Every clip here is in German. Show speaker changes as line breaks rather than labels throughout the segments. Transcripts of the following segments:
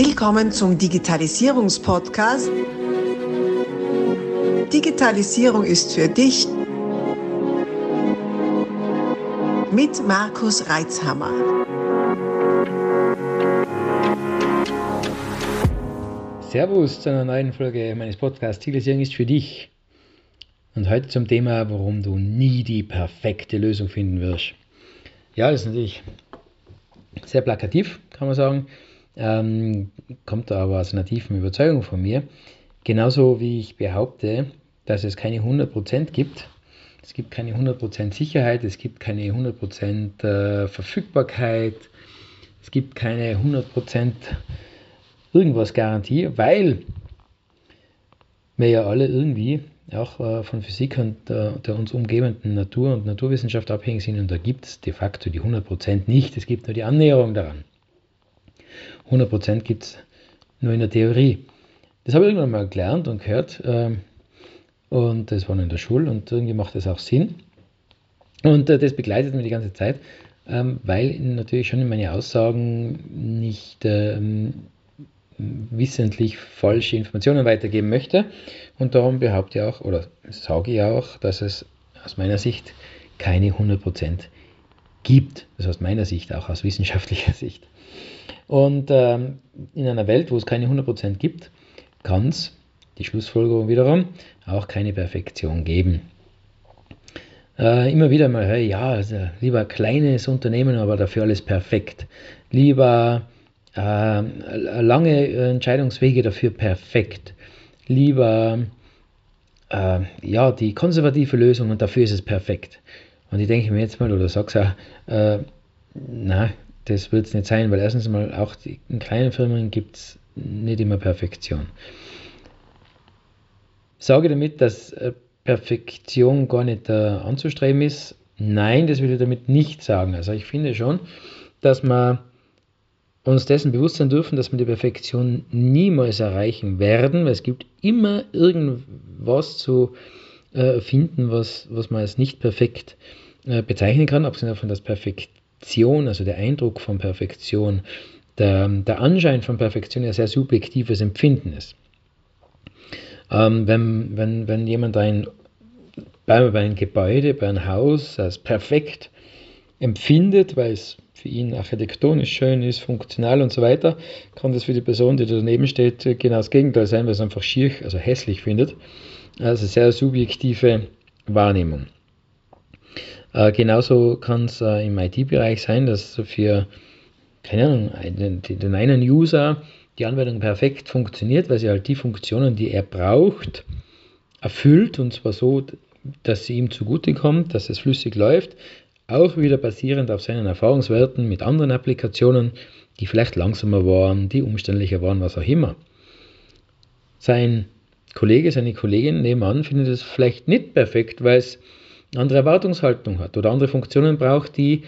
Willkommen zum Digitalisierungspodcast. Digitalisierung ist für dich mit Markus Reitzhammer.
Servus zu einer neuen Folge meines Podcasts Digitalisierung ist für dich. Und heute zum Thema, warum du nie die perfekte Lösung finden wirst. Ja, das ist natürlich sehr plakativ, kann man sagen. Ähm, kommt aber aus einer tiefen Überzeugung von mir. Genauso wie ich behaupte, dass es keine 100% gibt. Es gibt keine 100% Sicherheit, es gibt keine 100% äh, Verfügbarkeit, es gibt keine 100% irgendwas Garantie, weil wir ja alle irgendwie auch äh, von Physik und der, der, uns umgebenden Natur und Naturwissenschaft abhängig sind und da gibt es de facto die 100% nicht, es gibt nur die Annäherung daran. 100% gibt es nur in der Theorie. Das habe ich irgendwann mal gelernt und gehört ähm, und das war nur in der Schule und irgendwie macht das auch Sinn. Und äh, das begleitet mich die ganze Zeit, ähm, weil natürlich schon in meine Aussagen nicht ähm, wissentlich falsche Informationen weitergeben möchte. Und darum behaupte ich auch, oder sage ich auch, dass es aus meiner Sicht keine 100% gibt. Das aus meiner Sicht, auch aus wissenschaftlicher Sicht. Und ähm, in einer Welt, wo es keine 100% gibt, kann es, die Schlussfolgerung wiederum, auch keine Perfektion geben. Äh, immer wieder mal, hey, ja, also lieber kleines Unternehmen, aber dafür alles perfekt. Lieber äh, lange Entscheidungswege dafür perfekt. Lieber äh, ja, die konservative Lösung und dafür ist es perfekt. Und ich denke mir jetzt mal, oder sag's auch, äh, na, das wird es nicht sein, weil erstens mal auch die, in kleinen Firmen gibt es nicht immer Perfektion. Sage damit, dass äh, Perfektion gar nicht äh, anzustreben ist. Nein, das will ich damit nicht sagen. Also ich finde schon, dass man uns dessen bewusst sein dürfen, dass wir die Perfektion niemals erreichen werden, weil es gibt immer irgendwas zu äh, finden, was, was man als nicht perfekt äh, bezeichnen kann, abgesehen davon, dass Perfektion, also der Eindruck von Perfektion, der, der Anschein von Perfektion ja sehr subjektives Empfinden ist. Ähm, wenn, wenn, wenn jemand ein, bei, bei einem Gebäude, bei einem Haus als perfekt empfindet, weil es für ihn architektonisch schön ist, funktional und so weiter, kann das für die Person, die daneben steht, genau das Gegenteil sein, weil es einfach schier, also hässlich findet. Also sehr subjektive Wahrnehmung. Äh, genauso kann es äh, im IT-Bereich sein, dass für keine Ahnung, den, den einen User die Anwendung perfekt funktioniert, weil sie halt die Funktionen, die er braucht, erfüllt und zwar so, dass sie ihm zugutekommt, dass es flüssig läuft, auch wieder basierend auf seinen Erfahrungswerten mit anderen Applikationen, die vielleicht langsamer waren, die umständlicher waren, was auch immer. Sein Kollege, seine Kollegin nebenan findet es vielleicht nicht perfekt, weil es andere Erwartungshaltung hat oder andere Funktionen braucht, die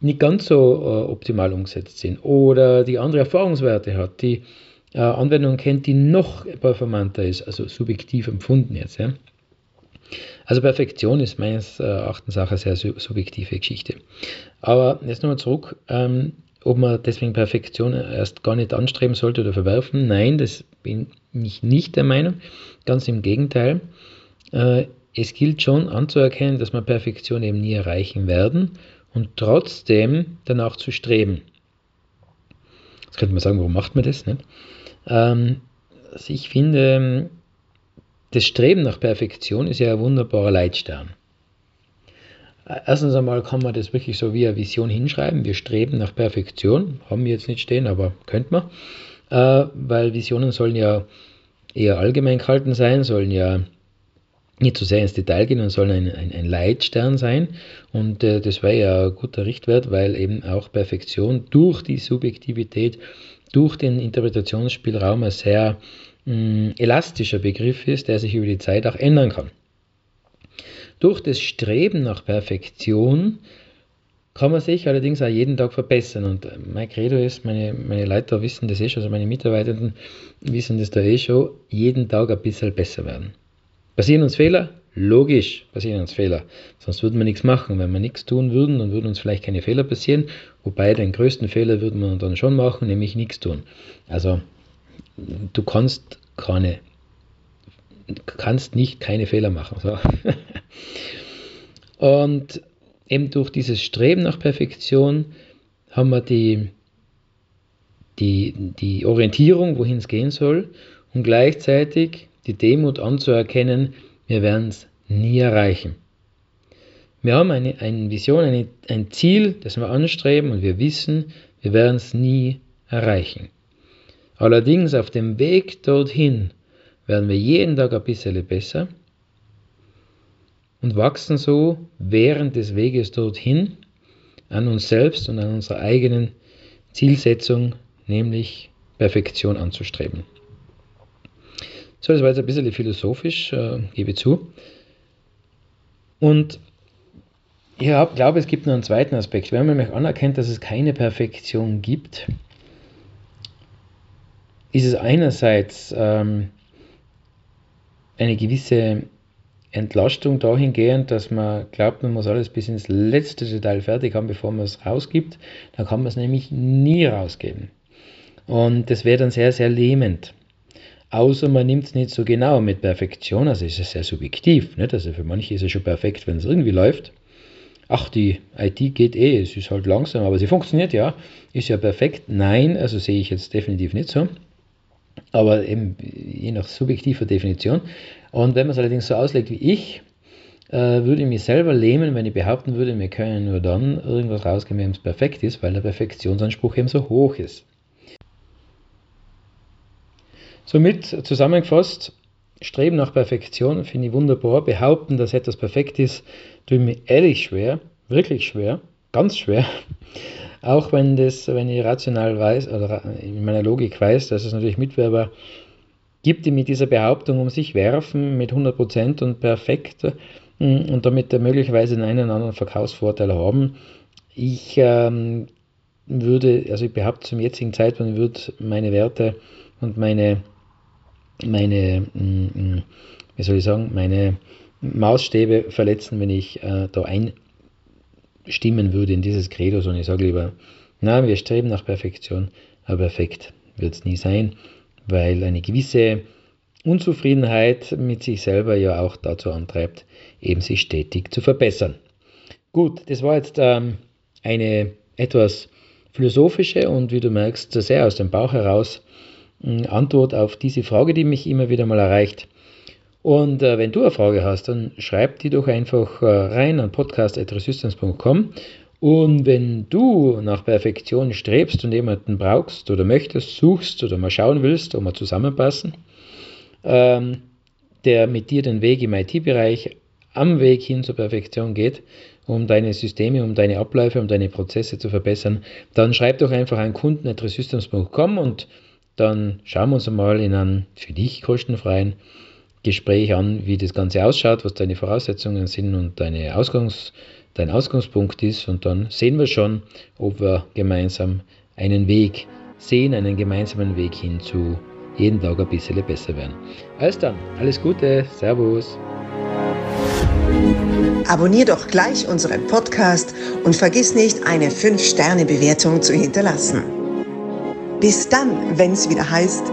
nicht ganz so äh, optimal umgesetzt sind oder die andere Erfahrungswerte hat, die äh, Anwendung kennt, die noch performanter ist, also subjektiv empfunden jetzt. Ja. Also Perfektion ist meines äh, Erachtens auch eine sehr subjektive Geschichte. Aber jetzt nochmal zurück, ähm, ob man deswegen Perfektion erst gar nicht anstreben sollte oder verwerfen. Nein, das bin ich nicht der Meinung. Ganz im Gegenteil. Äh, es gilt schon anzuerkennen, dass wir Perfektion eben nie erreichen werden und trotzdem danach zu streben. Jetzt könnte man sagen, warum macht man das? Nicht? Ähm, also ich finde, das Streben nach Perfektion ist ja ein wunderbarer Leitstern. Erstens einmal kann man das wirklich so wie eine Vision hinschreiben. Wir streben nach Perfektion. Haben wir jetzt nicht stehen, aber könnte man. Äh, weil Visionen sollen ja eher allgemein gehalten sein, sollen ja nicht zu so sehr ins Detail gehen und sollen ein, ein, ein Leitstern sein. Und äh, das wäre ja ein guter Richtwert, weil eben auch Perfektion durch die Subjektivität, durch den Interpretationsspielraum ein sehr mh, elastischer Begriff ist, der sich über die Zeit auch ändern kann. Durch das Streben nach Perfektion kann man sich allerdings auch jeden Tag verbessern. Und mein Credo ist, meine, meine Leiter wissen das eh schon, also meine Mitarbeitenden wissen das da eh schon, jeden Tag ein bisschen besser werden. Passieren uns Fehler, Logisch passieren uns Fehler. Sonst würden wir nichts machen. Wenn wir nichts tun würden, dann würden uns vielleicht keine Fehler passieren. Wobei den größten Fehler würden wir dann schon machen, nämlich nichts tun. Also du kannst keine, kannst nicht keine Fehler machen. So. Und eben durch dieses Streben nach Perfektion haben wir die, die, die Orientierung, wohin es gehen soll, und gleichzeitig die Demut anzuerkennen, wir werden es nie erreichen. Wir haben eine, eine Vision, eine, ein Ziel, das wir anstreben und wir wissen, wir werden es nie erreichen. Allerdings auf dem Weg dorthin werden wir jeden Tag ein bisschen besser und wachsen so während des Weges dorthin an uns selbst und an unserer eigenen Zielsetzung, nämlich Perfektion anzustreben. So, das war jetzt ein bisschen philosophisch, äh, gebe zu. Und ich glaube, es gibt noch einen zweiten Aspekt. Wenn man nämlich anerkennt, dass es keine Perfektion gibt, ist es einerseits ähm, eine gewisse Entlastung dahingehend, dass man glaubt, man muss alles bis ins letzte Detail fertig haben, bevor man es rausgibt. Dann kann man es nämlich nie rausgeben. Und das wäre dann sehr, sehr lähmend. Außer man nimmt es nicht so genau mit Perfektion, also ist es sehr subjektiv. Nicht? Also für manche ist es schon perfekt, wenn es irgendwie läuft. Ach, die IT geht eh, es ist halt langsam, aber sie funktioniert ja, ist ja perfekt. Nein, also sehe ich jetzt definitiv nicht so. Aber eben je nach subjektiver Definition. Und wenn man es allerdings so auslegt wie ich, äh, würde ich mich selber lähmen, wenn ich behaupten würde, wir können nur dann irgendwas rausgeben, wenn es perfekt ist, weil der Perfektionsanspruch eben so hoch ist. Somit zusammengefasst, Streben nach Perfektion finde ich wunderbar. Behaupten, dass etwas perfekt ist, tut mir ehrlich schwer, wirklich schwer, ganz schwer. Auch wenn das, wenn ich rational weiß oder in meiner Logik weiß, dass es natürlich Mitwerber gibt, die mit dieser Behauptung um sich werfen mit 100% und perfekt mm, und damit möglicherweise einen oder anderen Verkaufsvorteil haben. Ich ähm, würde, also ich behaupte zum jetzigen Zeitpunkt, würde meine Werte und meine meine, mm, mm, wie soll ich sagen, meine Maßstäbe verletzen, wenn ich äh, da einstimmen würde in dieses Credo, sondern ich sage lieber, na, wir streben nach Perfektion, aber perfekt wird es nie sein, weil eine gewisse Unzufriedenheit mit sich selber ja auch dazu antreibt, eben sich stetig zu verbessern. Gut, das war jetzt ähm, eine etwas philosophische und wie du merkst, sehr aus dem Bauch heraus Antwort auf diese Frage, die mich immer wieder mal erreicht. Und äh, wenn du eine Frage hast, dann schreib die doch einfach äh, rein an podcast.resistance.com. Und wenn du nach Perfektion strebst und jemanden brauchst oder möchtest, suchst oder mal schauen willst, ob wir zusammenpassen, ähm, der mit dir den Weg im IT-Bereich am Weg hin zur Perfektion geht, um deine Systeme, um deine Abläufe, um deine Prozesse zu verbessern, dann schreib doch einfach an kunden.resistance.com und dann schauen wir uns einmal in einem für dich kostenfreien Gespräch an, wie das Ganze ausschaut, was deine Voraussetzungen sind und deine Ausgangs, dein Ausgangspunkt ist. Und dann sehen wir schon, ob wir gemeinsam einen Weg sehen, einen gemeinsamen Weg hin zu jeden Tag ein bisschen besser werden. Alles dann, alles Gute, Servus.
Abonnier doch gleich unseren Podcast und vergiss nicht, eine 5-Sterne-Bewertung zu hinterlassen. Bis dann, wenn es wieder heißt,